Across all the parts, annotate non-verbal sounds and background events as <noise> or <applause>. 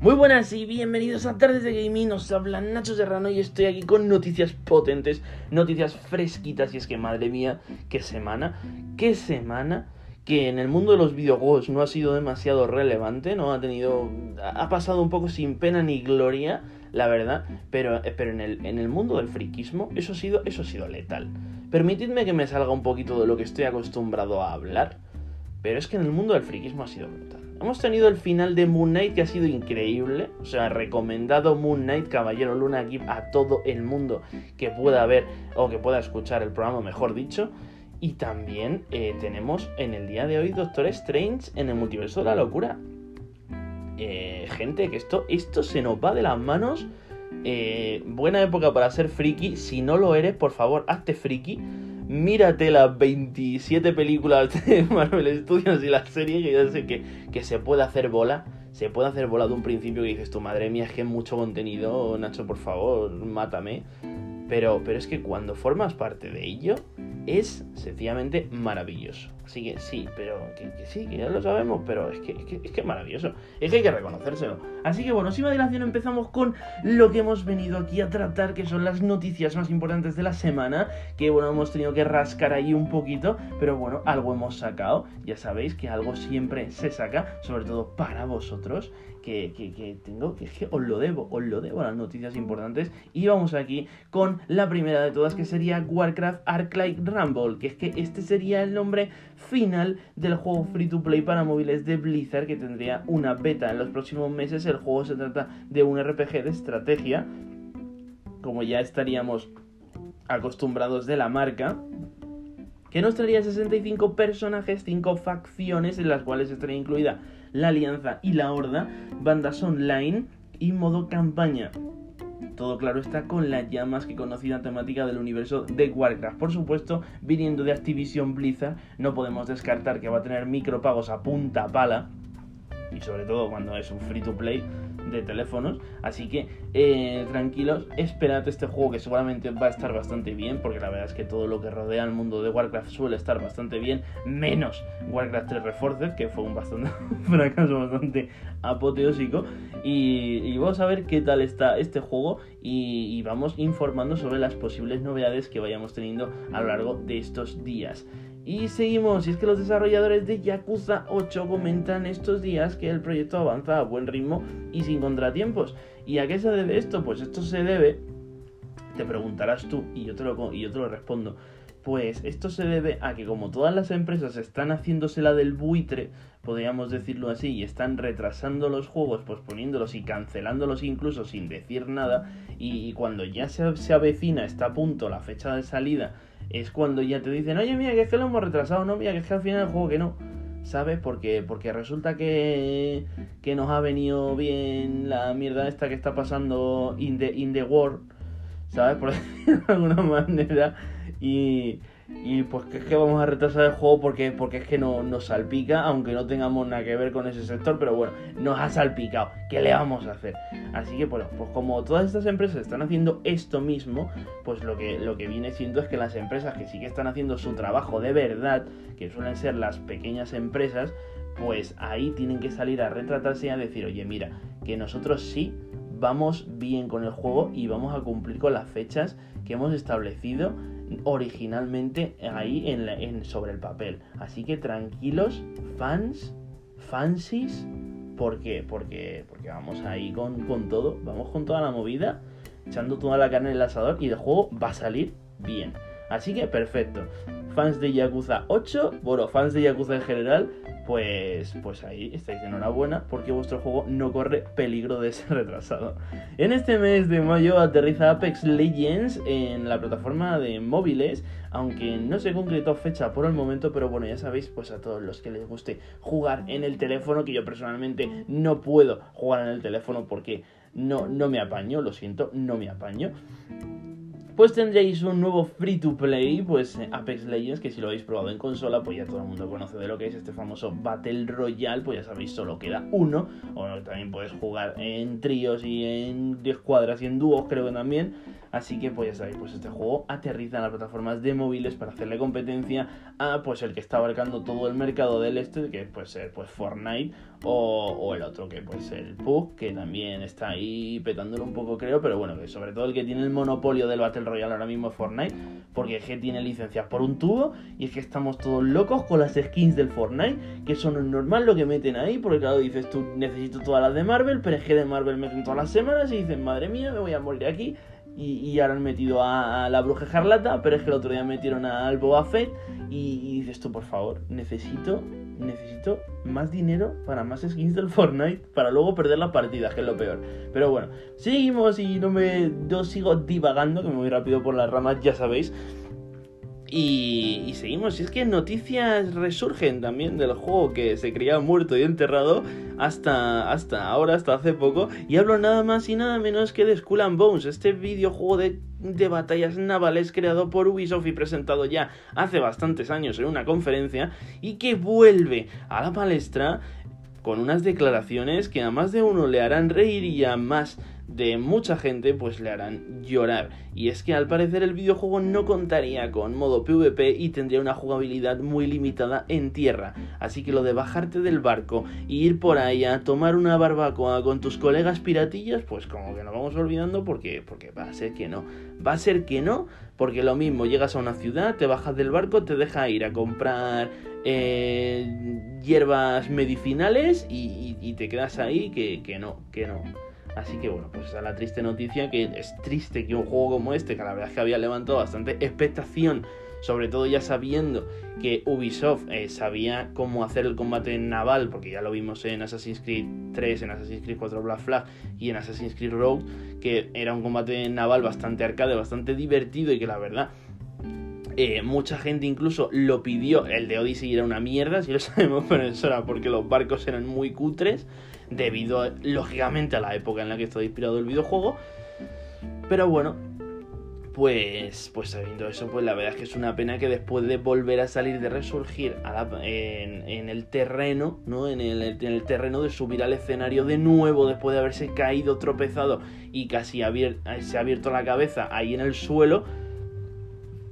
Muy buenas y bienvenidos a Tardes de Gaming, os habla Nacho Serrano y estoy aquí con noticias potentes, noticias fresquitas y es que madre mía, qué semana, qué semana que en el mundo de los videojuegos no ha sido demasiado relevante, no ha tenido, ha pasado un poco sin pena ni gloria, la verdad, pero, pero en, el, en el mundo del friquismo eso ha, sido, eso ha sido letal. Permitidme que me salga un poquito de lo que estoy acostumbrado a hablar, pero es que en el mundo del friquismo ha sido brutal. Hemos tenido el final de Moon Knight que ha sido increíble. O sea, recomendado Moon Knight, Caballero Luna aquí a todo el mundo que pueda ver o que pueda escuchar el programa, mejor dicho. Y también eh, tenemos en el día de hoy Doctor Strange en el multiverso de la locura. Eh, gente, que esto, esto se nos va de las manos. Eh, buena época para ser friki. Si no lo eres, por favor, hazte friki mírate las 27 películas de <laughs> Marvel Studios y la serie que yo sé que, que se puede hacer bola. Se puede hacer bola de un principio que dices, tu madre mía, es que es mucho contenido, Nacho, por favor, mátame. Pero, pero es que cuando formas parte de ello, es sencillamente maravilloso. Así que sí, pero que, sí, que ya lo sabemos, pero es que, es que, es que maravilloso. Es que hay que reconocérselo. Así que bueno, sin más dilación empezamos con lo que hemos venido aquí a tratar, que son las noticias más importantes de la semana. Que bueno, hemos tenido que rascar ahí un poquito, pero bueno, algo hemos sacado. Ya sabéis que algo siempre se saca, sobre todo para vosotros que, tengo, que es que os lo debo, os lo debo las noticias importantes. Y vamos aquí con la primera de todas, que sería Warcraft Arclight Rumble, que es que este sería el nombre final del juego free to play para móviles de Blizzard, que tendría una beta en los próximos meses. El juego se trata de un RPG de estrategia, como ya estaríamos acostumbrados de la marca que nos traería 65 personajes, 5 facciones en las cuales estaría incluida la Alianza y la Horda, bandas online y modo campaña. Todo claro está con la ya más que conocida temática del universo de Warcraft. Por supuesto, viniendo de Activision Blizzard, no podemos descartar que va a tener micropagos a punta pala. Y sobre todo cuando es un free to play de teléfonos. Así que eh, tranquilos, esperad este juego que seguramente va a estar bastante bien, porque la verdad es que todo lo que rodea al mundo de Warcraft suele estar bastante bien, menos Warcraft 3 Reforced, que fue un bastante <laughs> fracaso bastante apoteósico. Y, vamos a ver qué tal está este juego y vamos informando sobre las posibles novedades que vayamos teniendo a lo largo de estos días. Y seguimos, y es que los desarrolladores de Yakuza 8 comentan estos días que el proyecto avanza a buen ritmo y sin contratiempos. ¿Y a qué se debe esto? Pues esto se debe, te preguntarás tú, y yo te lo, y yo te lo respondo, pues esto se debe a que como todas las empresas están haciéndose la del buitre, podríamos decirlo así, y están retrasando los juegos, posponiéndolos y cancelándolos incluso sin decir nada, y, cuando ya se, se avecina, está a punto la fecha de salida, es cuando ya te dicen, oye, mira, que es que lo hemos retrasado, no, mira, que es que al final el juego que no. ¿Sabes? Porque, porque resulta que, que nos ha venido bien la mierda esta que está pasando in the, in the world, ¿sabes? Por <laughs> decirlo de alguna manera. Y, y pues que es que vamos a retrasar el juego porque, porque es que no, nos salpica, aunque no tengamos nada que ver con ese sector, pero bueno, nos ha salpicado. ¿Qué le vamos a hacer? Así que bueno, pues como todas estas empresas están haciendo esto mismo, pues lo que, lo que viene siendo es que las empresas que sí que están haciendo su trabajo de verdad, que suelen ser las pequeñas empresas, pues ahí tienen que salir a retratarse y a decir, oye, mira, que nosotros sí vamos bien con el juego y vamos a cumplir con las fechas que hemos establecido originalmente ahí en, sobre el papel. Así que tranquilos, fans, fancies, porque, porque, porque vamos ahí con, con todo, vamos con toda la movida, echando toda la carne en el asador y el juego va a salir bien. Así que perfecto. Fans de Yakuza 8, bueno, fans de Yakuza en general, pues, pues ahí estáis de enhorabuena porque vuestro juego no corre peligro de ser <laughs> retrasado. En este mes de mayo aterriza Apex Legends en la plataforma de móviles, aunque no se concretó fecha por el momento, pero bueno, ya sabéis, pues a todos los que les guste jugar en el teléfono, que yo personalmente no puedo jugar en el teléfono porque no, no me apaño, lo siento, no me apaño pues tendréis un nuevo free to play, pues eh, Apex Legends, que si lo habéis probado en consola, pues ya todo el mundo conoce de lo que es este famoso Battle Royale, pues ya sabéis, solo queda uno, o también puedes jugar en tríos y en escuadras y en dúos, creo que también. Así que pues ya sabéis, pues este juego aterriza en las plataformas de móviles para hacerle competencia a pues el que está abarcando todo el mercado del este, que puede ser pues Fortnite o, el otro, que puede ser el PUG, que también está ahí petándolo un poco creo, pero bueno, que sobre todo el que tiene el monopolio del Battle Royale ahora mismo es Fortnite, porque es que tiene licencias por un tubo y es que estamos todos locos con las skins del Fortnite, que son normal lo que meten ahí, porque claro, dices tú necesito todas las de Marvel, pero es que de Marvel meten todas las semanas y dicen, madre mía, me voy a morir aquí y, ahora han metido a, la Bruja Escarlata, pero es que el otro día metieron al Boba Fett y, dices tú, por favor, necesito, necesito más dinero para más skins del Fortnite para luego perder la partida, que es lo peor. Pero bueno, seguimos y no me yo sigo divagando, que me voy rápido por las ramas, ya sabéis. Y, seguimos, y es que noticias resurgen también del juego que se creía muerto y enterrado hasta, hasta ahora, hasta hace poco. Y hablo nada más y nada menos que de Skull and Bones, este videojuego de, de batallas navales creado por Ubisoft y presentado ya hace bastantes años en una conferencia y que vuelve a la palestra con unas declaraciones que a más de uno le harán reír y a más de mucha gente pues le harán llorar. Y es que al parecer el videojuego no contaría con modo PvP y tendría una jugabilidad muy limitada en tierra. Así que lo de bajarte del barco e ir por ahí a tomar una barbacoa con tus colegas piratillas, pues como que nos vamos olvidando porque, porque va a ser que no. Va a ser que no, porque lo mismo, llegas a una ciudad, te bajas del barco, te deja ir a comprar eh, hierbas medicinales y, te quedas ahí que no, que no. Así que bueno, pues esa es la triste noticia, que es triste que un juego como este, que la verdad es que había levantado bastante expectación, sobre todo ya sabiendo que Ubisoft eh, sabía cómo hacer el combate naval, porque ya lo vimos en Assassin's Creed 3, en Assassin's Creed 4 Black Flag y en Assassin's Creed Rogue, que era un combate naval bastante arcade, bastante divertido y que la verdad... Eh, mucha gente incluso lo pidió. El de Odyssey era una mierda, si lo <laughs> sabemos, pero eso era porque los barcos eran muy cutres debido lógicamente a la época en la que está inspirado el videojuego. Pero bueno, pues, pues sabiendo eso, pues la verdad es que es una pena que después de volver a salir, de resurgir en, el terreno, ¿no? En el, en el, terreno de subir al escenario de nuevo, después de haberse caído, tropezado y casi se ha abierto la cabeza ahí en el suelo,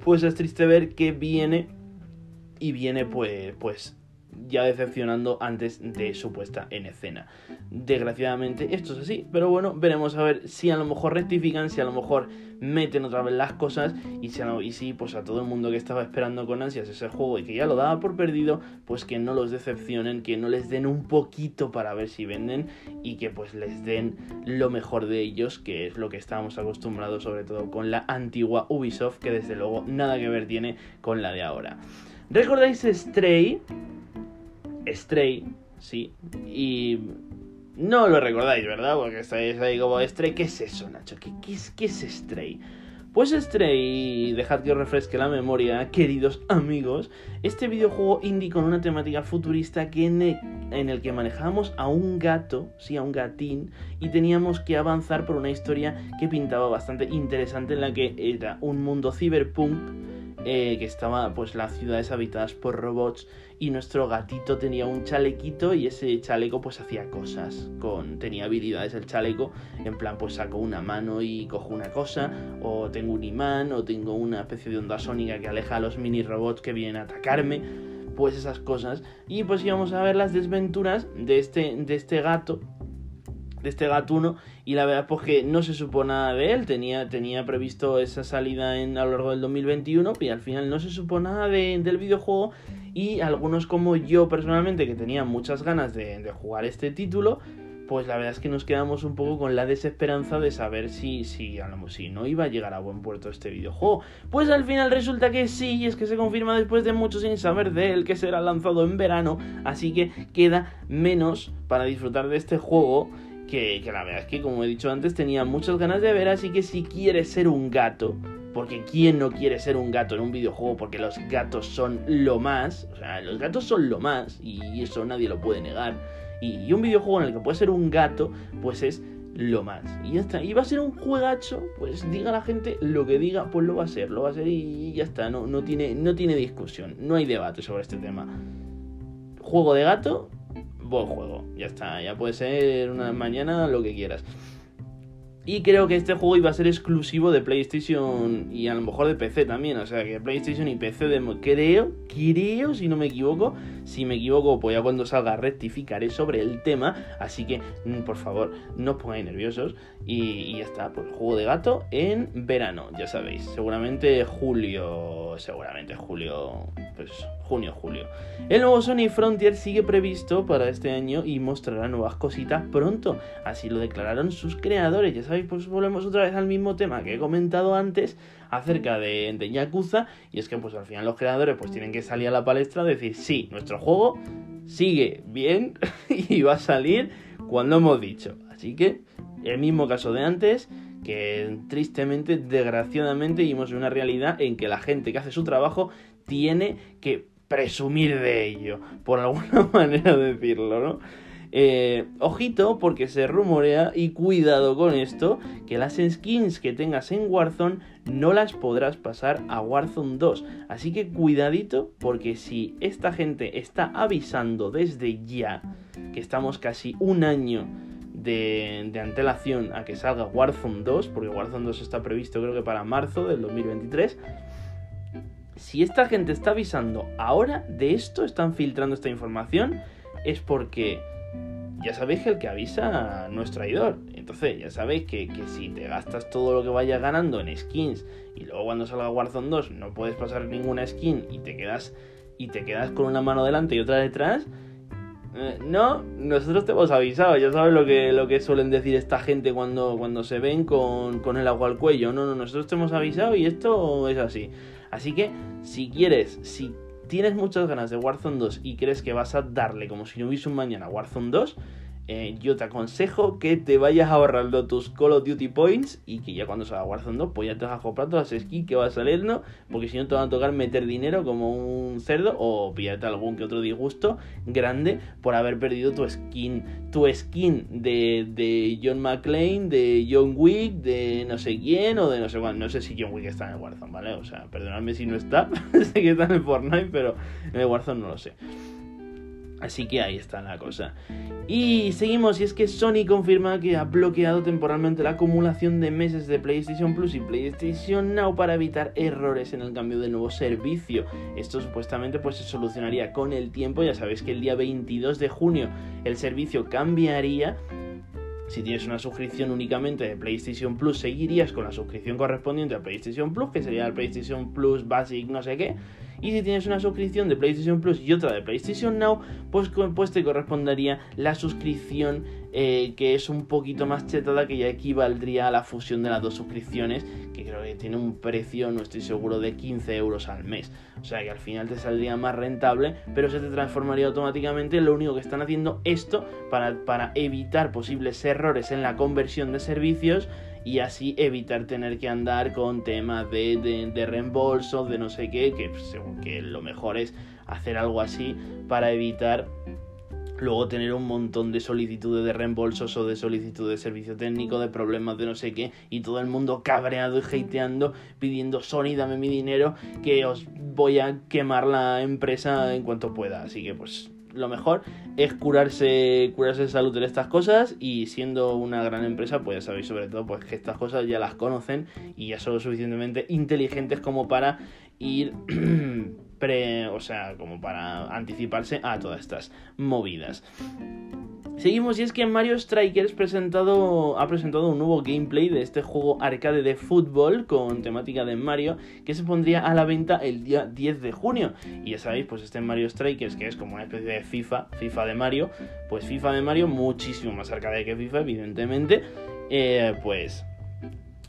pues es triste ver que viene y viene pues, pues ya decepcionando antes de su puesta en escena. Desgraciadamente esto es así, pero bueno, veremos a ver si a lo mejor rectifican, si a lo mejor meten otra vez las cosas y si, pues a todo el mundo que estaba esperando con ansias ese juego y que ya lo daba por perdido, pues que no los decepcionen, que no les den un poquito para ver si venden y que pues les den lo mejor de ellos, que es lo que estábamos acostumbrados sobre todo con la antigua Ubisoft, que desde luego nada que ver tiene con la de ahora. ¿Recordáis Stray? Stray, sí. Y no lo recordáis, ¿verdad? Porque estáis ahí como Stray. ¿Qué es eso, Nacho? ¿Qué, es, qué es Stray? Pues Stray, dejad que os refresque la memoria, queridos amigos, este videojuego indie con una temática futurista que en el, en el que manejábamos a un gato, sí, a un gatín, y teníamos que avanzar por una historia que pintaba bastante interesante en la que era un mundo cyberpunk eh, que estaba pues las ciudades habitadas por robots y nuestro gatito tenía un chalequito y ese chaleco pues hacía cosas con tenía habilidades el chaleco en plan pues saco una mano y cojo una cosa o tengo un imán o tengo una especie de onda sónica que aleja a los mini robots que vienen a atacarme pues esas cosas. Y pues íbamos a ver las desventuras de este de este gato de este gatuno y la verdad pues que no se supo nada de él, tenía, tenía previsto esa salida en, a lo largo del 2021 y al final no se supo nada de, del videojuego. Y algunos como yo personalmente que tenía muchas ganas de, jugar este título pues la verdad es que nos quedamos un poco con la desesperanza de saber si, si, si no iba a llegar a buen puerto este videojuego. Pues al final resulta que sí, y es que se confirma después de mucho sin saber de él que será lanzado en verano, así que queda menos para disfrutar de este juego que, la verdad es que, como he dicho antes, tenía muchas ganas de ver, así que si quieres ser un gato, porque ¿quién no quiere ser un gato en un videojuego? Porque los gatos son lo más, o sea, los gatos son lo más, y eso nadie lo puede negar. Y, un videojuego en el que puedes ser un gato, pues es lo más. Y ya está. Y va a ser un juegacho, pues diga la gente lo que diga, pues lo va a ser, lo va a ser y ya está. No, no, tiene, no tiene discusión, no hay debate sobre este tema. Juego de gato, buen juego. Ya está, ya puede ser una mañana lo que quieras. Y creo que este juego iba a ser exclusivo de PlayStation y a lo mejor de PC también. O sea, que PlayStation y PC de... Creo, creo, si no me equivoco. Si me equivoco, pues ya cuando salga rectificaré sobre el tema. Así que, mm, por favor, no os pongáis nerviosos. Y, ya está, pues juego de gato en verano, ya sabéis. Seguramente julio, seguramente julio, pues junio, julio. El nuevo Sony Frontier sigue previsto para este año y mostrará nuevas cositas pronto. Así lo declararon sus creadores. Ya sabéis pues volvemos otra vez al mismo tema que he comentado antes acerca de, de Yakuza. Y es que pues al final los creadores pues tienen que salir a la palestra y decir, sí, nuestro juego sigue bien <laughs> y va a salir cuando hemos dicho. Así que el mismo caso de antes, que tristemente, desgraciadamente, vivimos en una realidad en que la gente que hace su trabajo tiene que presumir de ello, por alguna <laughs> manera de decirlo, ¿no? Eh, ojito porque se rumorea y cuidado con esto que las skins que tengas en Warzone no las podrás pasar a Warzone 2. Así que cuidadito porque si esta gente está avisando desde ya que estamos casi un año de, de, antelación a que salga Warzone 2, porque Warzone 2 está previsto creo que para marzo del 2023. Si esta gente está avisando ahora de esto, están filtrando esta información, es porque ya sabéis que el que avisa no es traidor. Entonces, ya sabéis que, si te gastas todo lo que vayas ganando en skins y luego cuando salga Warzone 2 no puedes pasar ninguna skin y te quedas y te quedas con una mano delante y otra detrás, eh, no, nosotros te hemos avisado, ya sabes lo que, lo que suelen decir esta gente cuando, cuando se ven con, con el agua al cuello. No, no, nosotros te hemos avisado y esto es así. Así que, si quieres, si tienes muchas ganas de Warzone 2 y crees que vas a darle como si no hubiese un mañana Warzone 2, eh, yo te aconsejo que te vayas ahorrando tus Call of Duty Points y que ya cuando salga Warzone 2, pues ya te vas a comprar todas las skins que va ¿no? Porque si no te van a tocar meter dinero como un cerdo o pillarte algún que otro disgusto grande por haber perdido tu skin, tu skin de, de John McClane, de John Wick, de no sé quién o de no sé cuál. No sé si John Wick está en el Warzone, ¿vale? O sea, perdonadme si no está, <laughs> sé que está en el Fortnite, pero en el Warzone no lo sé. Así que ahí está la cosa. Y seguimos, y es que Sony confirma que ha bloqueado temporalmente la acumulación de meses de PlayStation Plus y PlayStation Now para evitar errores en el cambio de nuevo servicio. Esto supuestamente pues se solucionaría con el tiempo, ya sabéis que el día 22 de junio el servicio cambiaría si tienes una suscripción únicamente de PlayStation Plus, seguirías con la suscripción correspondiente a PlayStation Plus, que sería el PlayStation Plus Basic no sé qué. Y si tienes una suscripción de PlayStation Plus y otra de PlayStation Now, pues, pues te correspondería la suscripción eh, que es un poquito más chetada, que ya equivaldría a la fusión de las dos suscripciones, que creo que tiene un precio, no estoy seguro, de 15 euros al mes. O sea que al final te saldría más rentable, pero se te transformaría automáticamente. Lo único que están haciendo esto para, para evitar posibles errores en la conversión de servicios y así evitar tener que andar con temas de, de, de reembolso, de no sé qué, que según que lo mejor es hacer algo así para evitar luego tener un montón de solicitudes de reembolsos o de solicitudes de servicio técnico, de problemas de no sé qué, y todo el mundo cabreado y hateando, pidiendo Sony, dame mi dinero, que os voy a quemar la empresa en cuanto pueda. Así que pues lo mejor es curarse, curarse de salud de estas cosas y siendo una gran empresa, pues ya sabéis sobre todo pues que estas cosas ya las conocen y ya son lo suficientemente inteligentes como para ir <clears throat> o sea, como para anticiparse a todas estas movidas. Seguimos y es que Mario Strikers ha presentado un nuevo gameplay de este juego arcade de fútbol con temática de Mario que se pondría a la venta el día 10 de junio. Y ya sabéis, pues este Mario Strikers que es como una especie de FIFA, FIFA de Mario, pues FIFA de Mario muchísimo más arcade que FIFA, evidentemente, eh, pues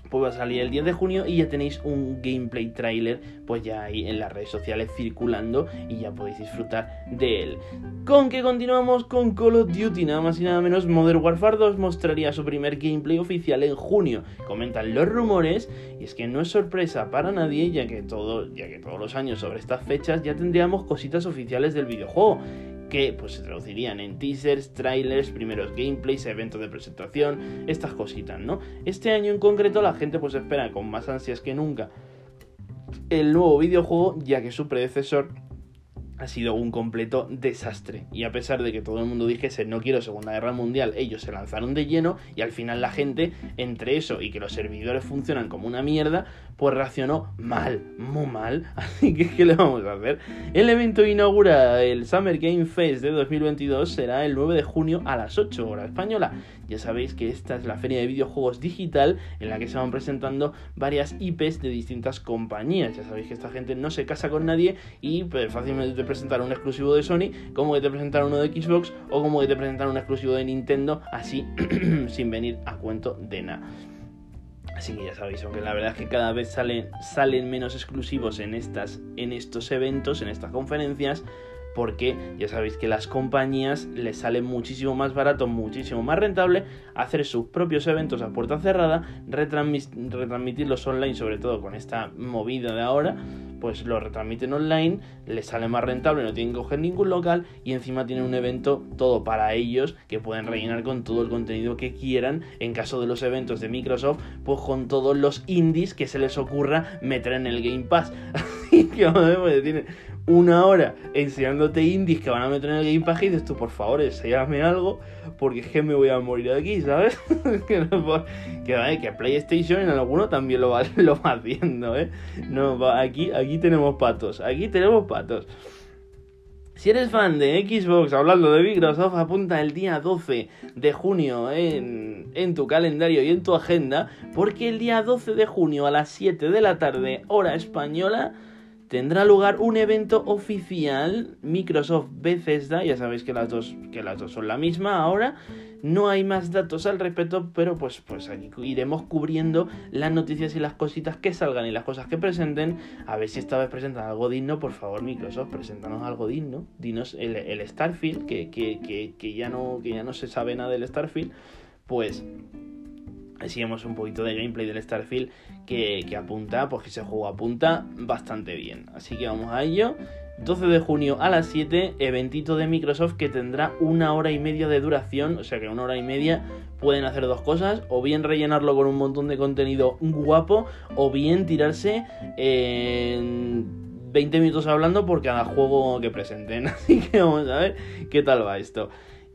pues va a salir el 10 de junio y ya tenéis un gameplay trailer pues ya ahí en las redes sociales circulando y ya podéis disfrutar de él. Con que continuamos con Call of Duty, nada más y nada menos Modern Warfare 2 mostraría su primer gameplay oficial en junio. Comentan los rumores y es que no es sorpresa para nadie ya que todo, ya que todos los años sobre estas fechas ya tendríamos cositas oficiales del videojuego que pues se traducirían en teasers, trailers, primeros gameplays, eventos de presentación, estas cositas, ¿no? Este año en concreto la gente pues espera con más ansias que nunca el nuevo videojuego, ya que su predecesor ha sido un completo desastre. Y a pesar de que todo el mundo dijese no quiero Segunda Guerra Mundial, ellos se lanzaron de lleno y al final la gente, entre eso y que los servidores funcionan como una mierda, pues reaccionó mal, muy mal. <laughs> Así que, ¿qué le vamos a hacer? El evento inaugura el Summer Game Fest de 2022, será el 9 de junio a las 8 horas española. Ya sabéis que esta es la feria de videojuegos digital en la que se van presentando varias IPs de distintas compañías. Ya sabéis que esta gente no se casa con nadie y pues, fácilmente te presentan un exclusivo de Sony, como que te presentan uno de Xbox o como que te presentan un exclusivo de Nintendo, así <clears throat> sin venir a cuento de nada. Así que ya sabéis, aunque la verdad es que cada vez salen, salen menos exclusivos en, estas, en estos eventos, en estas conferencias, porque ya sabéis que las compañías les sale muchísimo más barato, muchísimo más rentable hacer sus propios eventos a puerta cerrada, retransmitirlos online, sobre todo con esta movida de ahora, pues lo retransmiten online, les sale más rentable, no tienen que coger ningún local y encima tienen un evento todo para ellos que pueden rellenar con todo el contenido que quieran. En caso de los eventos de Microsoft, pues con todos los indies que se les ocurra meter en el Game Pass. <laughs> Que pues, tiene una hora enseñándote indies que van a meter en el Game Pass y dices tú, por favor, enséñame algo porque es que me voy a morir aquí, ¿sabes? <laughs> que, no, que, que, PlayStation en alguno también lo va, <laughs> lo va haciendo, ¿eh? No, aquí, aquí tenemos patos, aquí tenemos patos. Si eres fan de Xbox, hablando de Microsoft, apunta el día 12 de junio en, en, tu calendario y en tu agenda, porque el día 12 de junio a las 7 de la tarde, hora española, tendrá lugar un evento oficial Microsoft Bethesda, ya sabéis que las dos, que las dos son la misma ahora. No hay más datos al respecto, pero pues, pues aquí iremos cubriendo las noticias y las cositas que salgan y las cosas que presenten. A ver si esta vez presentan algo digno, por favor, Microsoft, preséntanos algo digno. Dinos el, Starfield, que, que, que, ya no, que ya no se sabe nada del Starfield. Pues Así vemos un poquito de gameplay del Starfield que, apunta, pues que ese juego apunta bastante bien. Así que vamos a ello. 12 de junio a las 7, eventito de Microsoft que tendrá una hora y media de duración, o sea que una hora y media pueden hacer dos cosas, o bien rellenarlo con un montón de contenido guapo, o bien tirarse en 20 minutos hablando por cada juego que presenten. <laughs> Así que vamos a ver qué tal va esto.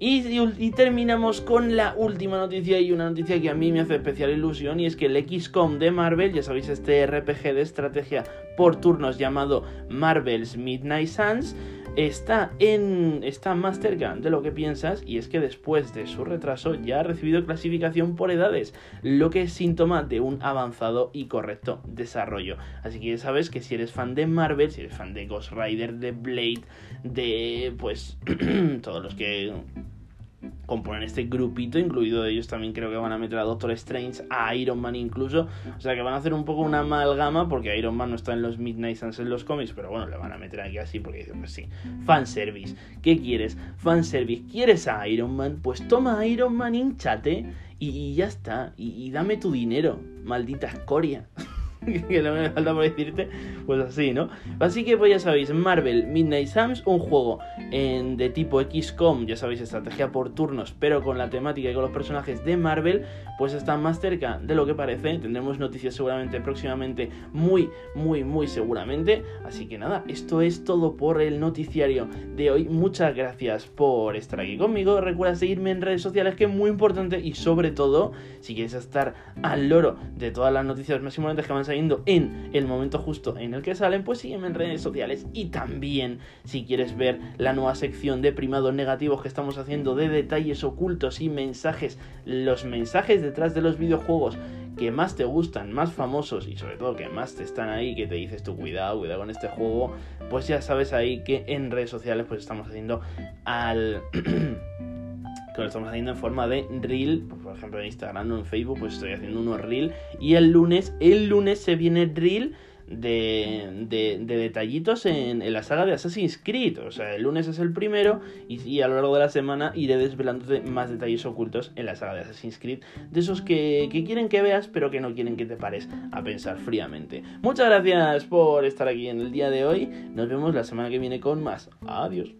Y, terminamos con la última noticia y una noticia que a mí me hace especial ilusión y es que el XCOM de Marvel, ya sabéis este RPG de estrategia por turnos llamado Marvel's Midnight Suns, está en está más cerca de lo que piensas y es que después de su retraso ya ha recibido clasificación por edades, lo que es síntoma de un avanzado y correcto desarrollo. Así que ya sabes que si eres fan de Marvel, si eres fan de Ghost Rider, de Blade, de pues <clears throat> todos los que componen este grupito, incluido ellos también creo que van a meter a Doctor Strange, a Iron Man incluso, o sea que van a hacer un poco una amalgama porque Iron Man no está en los Midnight Suns en los cómics, pero bueno, le van a meter aquí así porque dicen, pues sí, fanservice, ¿qué quieres? Fanservice, ¿quieres a Iron Man? Pues toma a Iron Man, hinchate y, ya está, y, y dame tu dinero, maldita escoria. <laughs> <laughs> que no me falta por decirte, pues así, ¿no? Así que pues ya sabéis, Marvel Midnight Suns, un juego de tipo XCOM, ya sabéis, estrategia por turnos, pero con la temática y con los personajes de Marvel, pues está más cerca de lo que parece. Tendremos noticias seguramente próximamente, muy, muy, muy seguramente. Así que nada, esto es todo por el noticiario de hoy. Muchas gracias por estar aquí conmigo. Recuerda seguirme en redes sociales, que es muy importante, y sobre todo, si quieres estar al loro de todas las noticias más importantes que van a en el momento justo en el que salen, pues sígueme en redes sociales. Y también, si quieres ver la nueva sección de primados negativos que estamos haciendo de detalles ocultos y mensajes, los mensajes detrás de los videojuegos que más te gustan, más famosos y sobre todo que más te están ahí, que te dices tu cuidado, cuidado con este juego, pues ya sabes ahí que en redes sociales pues estamos haciendo al... <clears throat> que lo estamos haciendo en forma de reel, por ejemplo en Instagram o en Facebook, pues estoy haciendo unos reel y el lunes, el lunes se viene reel de, de, detallitos en, la saga de Assassin's Creed. O sea, el lunes es el primero y, a lo largo de la semana iré desvelándote más detalles ocultos en la saga de Assassin's Creed. De esos que quieren que veas, pero que no quieren que te pares a pensar fríamente. Muchas gracias por estar aquí en el día de hoy. Nos vemos la semana que viene con más. Adiós.